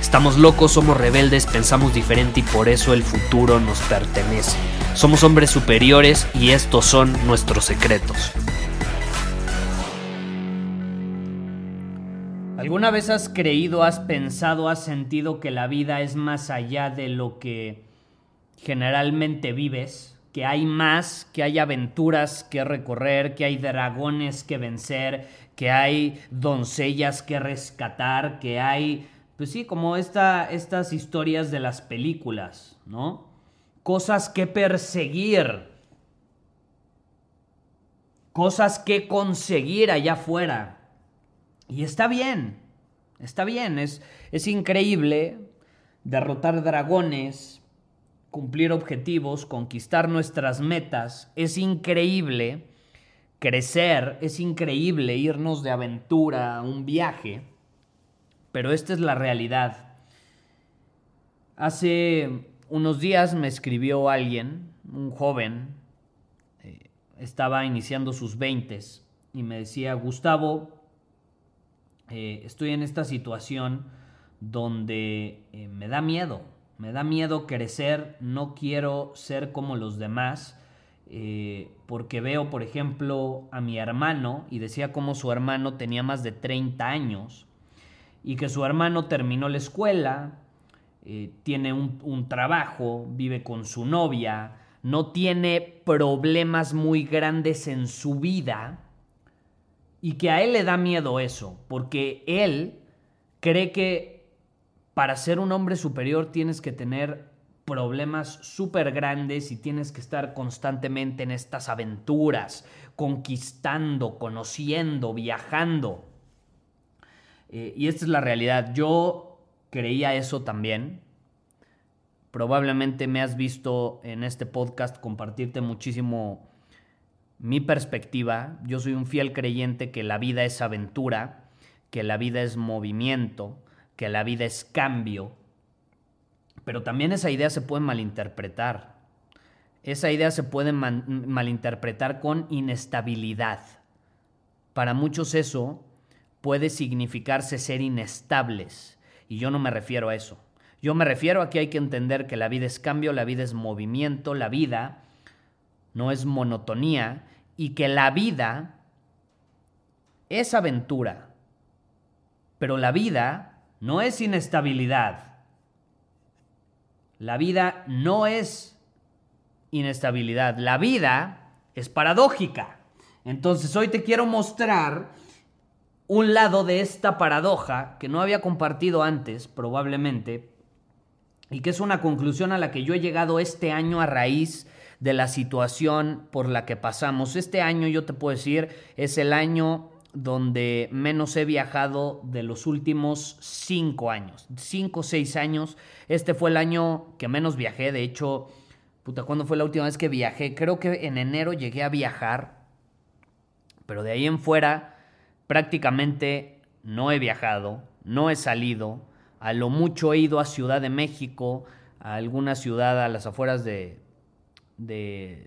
Estamos locos, somos rebeldes, pensamos diferente y por eso el futuro nos pertenece. Somos hombres superiores y estos son nuestros secretos. ¿Alguna vez has creído, has pensado, has sentido que la vida es más allá de lo que generalmente vives? Que hay más, que hay aventuras que recorrer, que hay dragones que vencer, que hay doncellas que rescatar, que hay, pues sí, como esta, estas historias de las películas, ¿no? Cosas que perseguir, cosas que conseguir allá afuera. Y está bien, está bien, es, es increíble derrotar dragones, cumplir objetivos, conquistar nuestras metas, es increíble crecer, es increíble irnos de aventura a un viaje, pero esta es la realidad. Hace unos días me escribió alguien, un joven, eh, estaba iniciando sus veintes, y me decía, Gustavo, eh, estoy en esta situación donde eh, me da miedo, me da miedo crecer, no quiero ser como los demás, porque veo, por ejemplo, a mi hermano y decía cómo su hermano tenía más de 30 años y que su hermano terminó la escuela, tiene un trabajo, vive con su novia, no tiene problemas muy grandes en su vida, y que a él le da miedo eso, porque él cree que para ser un hombre superior tienes que tener problemas súper grandes y tienes que estar constantemente en estas aventuras, conquistando, conociendo, viajando. Eh, y esta es la realidad. Yo creía eso también. Probablemente me has visto en este podcast compartirte muchísimo mi perspectiva, yo soy un fiel creyente que la vida es aventura, que la vida es movimiento, que la vida es cambio, pero también esa idea se puede malinterpretar. Esa idea se puede malinterpretar con inestabilidad. Para muchos eso puede significarse ser inestables, y yo no me refiero a eso. Yo me refiero a que hay que entender que la vida es cambio, la vida es movimiento, la vida no es monotonía y que la vida es aventura, pero la vida no es inestabilidad. La vida no es inestabilidad, la vida es paradójica. Entonces hoy te quiero mostrar un lado de esta paradoja que no había compartido antes, probablemente, y que es una conclusión a la que yo he llegado este año a raíz de la situación por la que pasamos. Este año, yo te puedo decir, es el año donde menos he viajado de los últimos cinco años. Cinco o seis años. Este fue el año que menos viajé. De hecho, puta, ¿cuándo fue la última vez que viajé? Creo que en enero llegué a viajar. Pero de ahí en fuera, prácticamente no he viajado, no he salido. A lo mucho he ido a Ciudad de México, a alguna ciudad a las afueras de,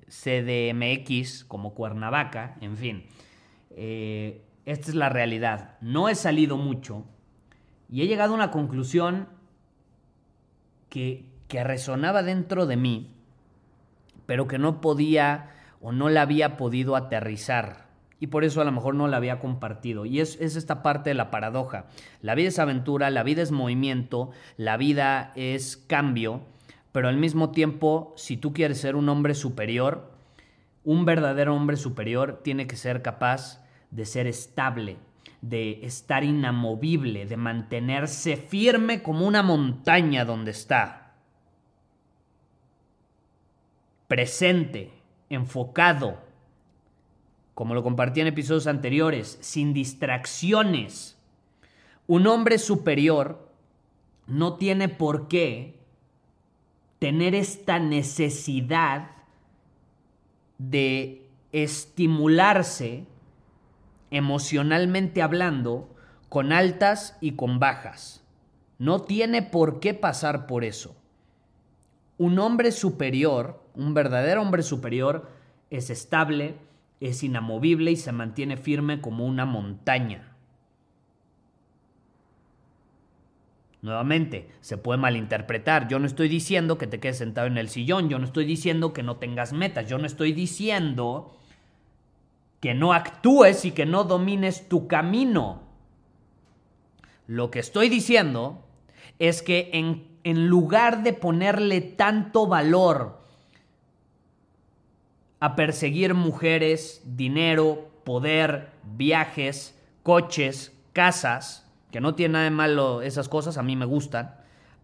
CDMX como Cuernavaca, en fin. Eh, esta es la realidad. No he salido mucho y he llegado a una conclusión que, que resonaba dentro de mí, pero que no podía o no la había podido aterrizar. Y por eso a lo mejor no la había compartido. Y es, es esta parte de la paradoja. La vida es aventura, la vida es movimiento, la vida es cambio pero al mismo tiempo, si tú quieres ser un hombre superior, un verdadero hombre superior tiene que ser capaz de ser estable, de estar inamovible, de mantenerse firme como una montaña donde está. presente, enfocado, como lo compartí en episodios anteriores, sin distracciones. Un hombre superior no tiene por qué tener esta necesidad de estimularse emocionalmente hablando con altas y con bajas. No tiene por qué pasar por eso. Un hombre superior, un verdadero hombre superior, es estable, es inamovible y se mantiene firme como una montaña. Nuevamente, se puede malinterpretar. Yo no estoy diciendo que te quedes sentado en el sillón, yo no estoy diciendo que no tengas metas, yo no estoy diciendo que no actúes y que no domines tu camino. Lo que estoy diciendo es que en, en lugar de ponerle tanto valor a perseguir mujeres, dinero, poder, viajes, coches, casas, que no tiene nada de malo esas cosas, a mí me gustan,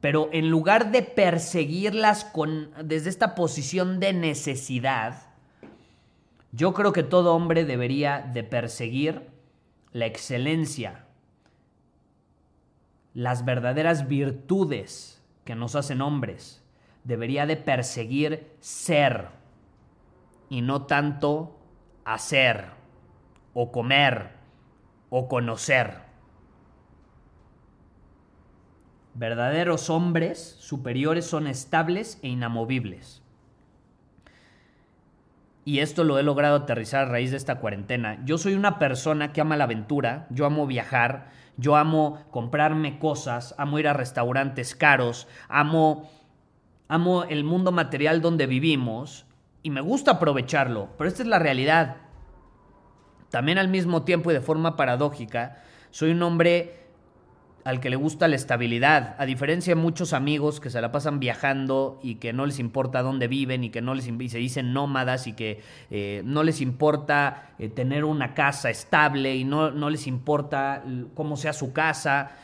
pero en lugar de perseguirlas con, desde esta posición de necesidad, yo creo que todo hombre debería de perseguir la excelencia, las verdaderas virtudes que nos hacen hombres. Debería de perseguir ser y no tanto hacer o comer o conocer. Verdaderos hombres superiores son estables e inamovibles. Y esto lo he logrado aterrizar a raíz de esta cuarentena. Yo soy una persona que ama la aventura, yo amo viajar, yo amo comprarme cosas, amo ir a restaurantes caros, amo amo el mundo material donde vivimos y me gusta aprovecharlo, pero esta es la realidad. También al mismo tiempo y de forma paradójica, soy un hombre al que le gusta la estabilidad, a diferencia de muchos amigos que se la pasan viajando y que no les importa dónde viven y que no les se dicen nómadas y que eh, no les importa eh, tener una casa estable y no, no les importa cómo sea su casa.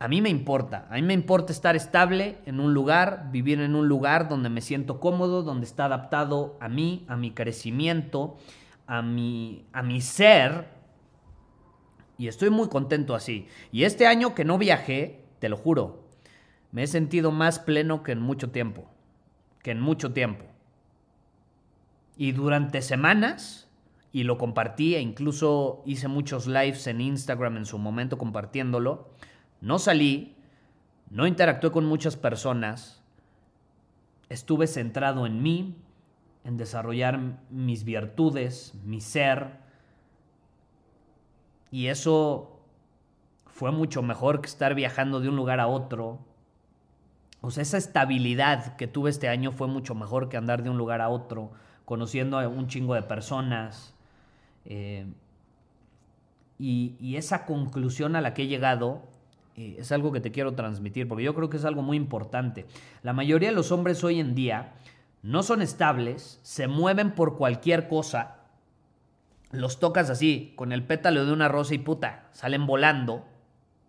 A mí me importa, a mí me importa estar estable en un lugar, vivir en un lugar donde me siento cómodo, donde está adaptado a mí, a mi crecimiento, a mi, a mi ser. Y estoy muy contento así. Y este año que no viajé, te lo juro, me he sentido más pleno que en mucho tiempo. Que en mucho tiempo. Y durante semanas, y lo compartí e incluso hice muchos lives en Instagram en su momento compartiéndolo, no salí, no interactué con muchas personas, estuve centrado en mí, en desarrollar mis virtudes, mi ser, y eso fue mucho mejor que estar viajando de un lugar a otro. O sea, esa estabilidad que tuve este año fue mucho mejor que andar de un lugar a otro, conociendo a un chingo de personas. Eh, y, y esa conclusión a la que he llegado es algo que te quiero transmitir, porque yo creo que es algo muy importante. La mayoría de los hombres hoy en día no son estables, se mueven por cualquier cosa, los tocas así, con el pétalo de una rosa y puta, salen volando,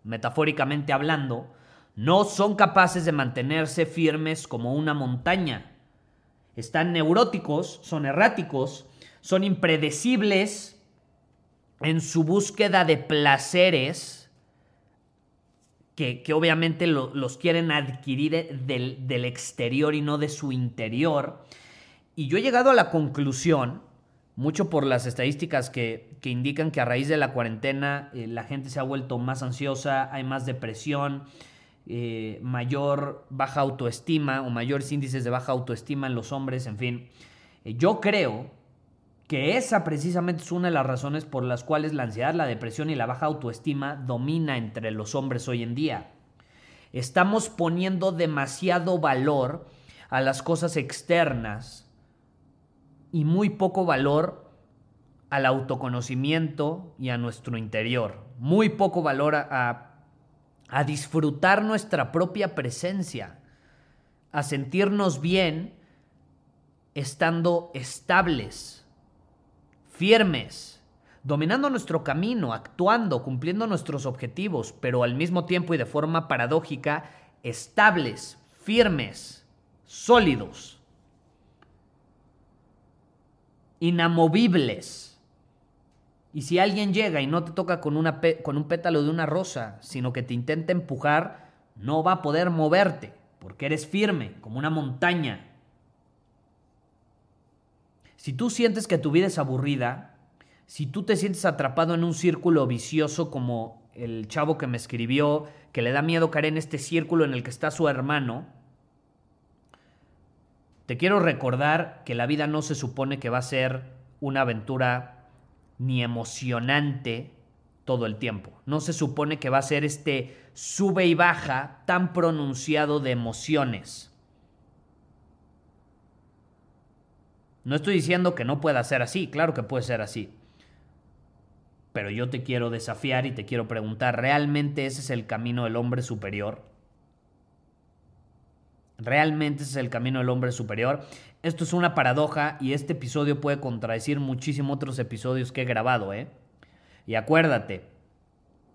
metafóricamente hablando, no son capaces de mantenerse firmes como una montaña. Están neuróticos, son erráticos, son impredecibles en su búsqueda de placeres que, obviamente los quieren adquirir del, exterior y no de su interior. Y yo he llegado a la conclusión, mucho por las estadísticas que, indican que a raíz de la cuarentena eh, la gente se ha vuelto más ansiosa, hay más depresión, eh, mayor baja autoestima o mayores índices de baja autoestima en los hombres, en fin. Eh, yo creo que esa precisamente es una de las razones por las cuales la ansiedad, la depresión y la baja autoestima domina entre los hombres hoy en día. Estamos poniendo demasiado valor a las cosas externas y muy poco valor al autoconocimiento y a nuestro interior. Muy poco valor a, a disfrutar nuestra propia presencia, a sentirnos bien estando estables firmes, dominando nuestro camino, actuando, cumpliendo nuestros objetivos, pero al mismo tiempo y de forma paradójica, estables, firmes, sólidos. inamovibles. Y si alguien llega y no te toca con, un pétalo de una rosa, sino que te intenta empujar, no va a poder moverte, porque eres firme, como una montaña. Si tú sientes que tu vida es aburrida, si tú te sientes atrapado en un círculo vicioso como el chavo que me escribió, que le da miedo caer en este círculo en el que está su hermano, te quiero recordar que la vida no se supone que va a ser una aventura ni emocionante todo el tiempo. No se supone que va a ser este sube y baja tan pronunciado de emociones. No estoy diciendo que no pueda ser así, claro que puede ser así. Pero yo te quiero desafiar y te quiero preguntar, ¿realmente ese es el camino del hombre superior? ¿Realmente ese es el camino del hombre superior? Esto es una paradoja y este episodio puede contradecir muchísimos otros episodios que he grabado, ¿eh? Y acuérdate,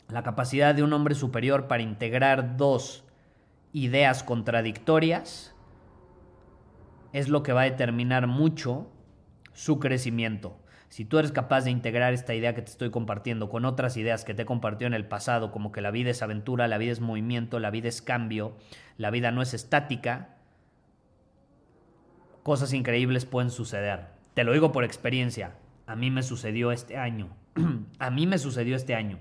la capacidad de un hombre superior para integrar dos ideas contradictorias es lo que va a determinar mucho su crecimiento. Si tú eres capaz de integrar esta idea que te estoy compartiendo con otras ideas que te he compartido en el pasado, como que la vida es aventura, la vida es movimiento, la vida es cambio, la vida no es estática, cosas increíbles pueden suceder. Te lo digo por experiencia. A mí me sucedió este año. a mí me sucedió este año.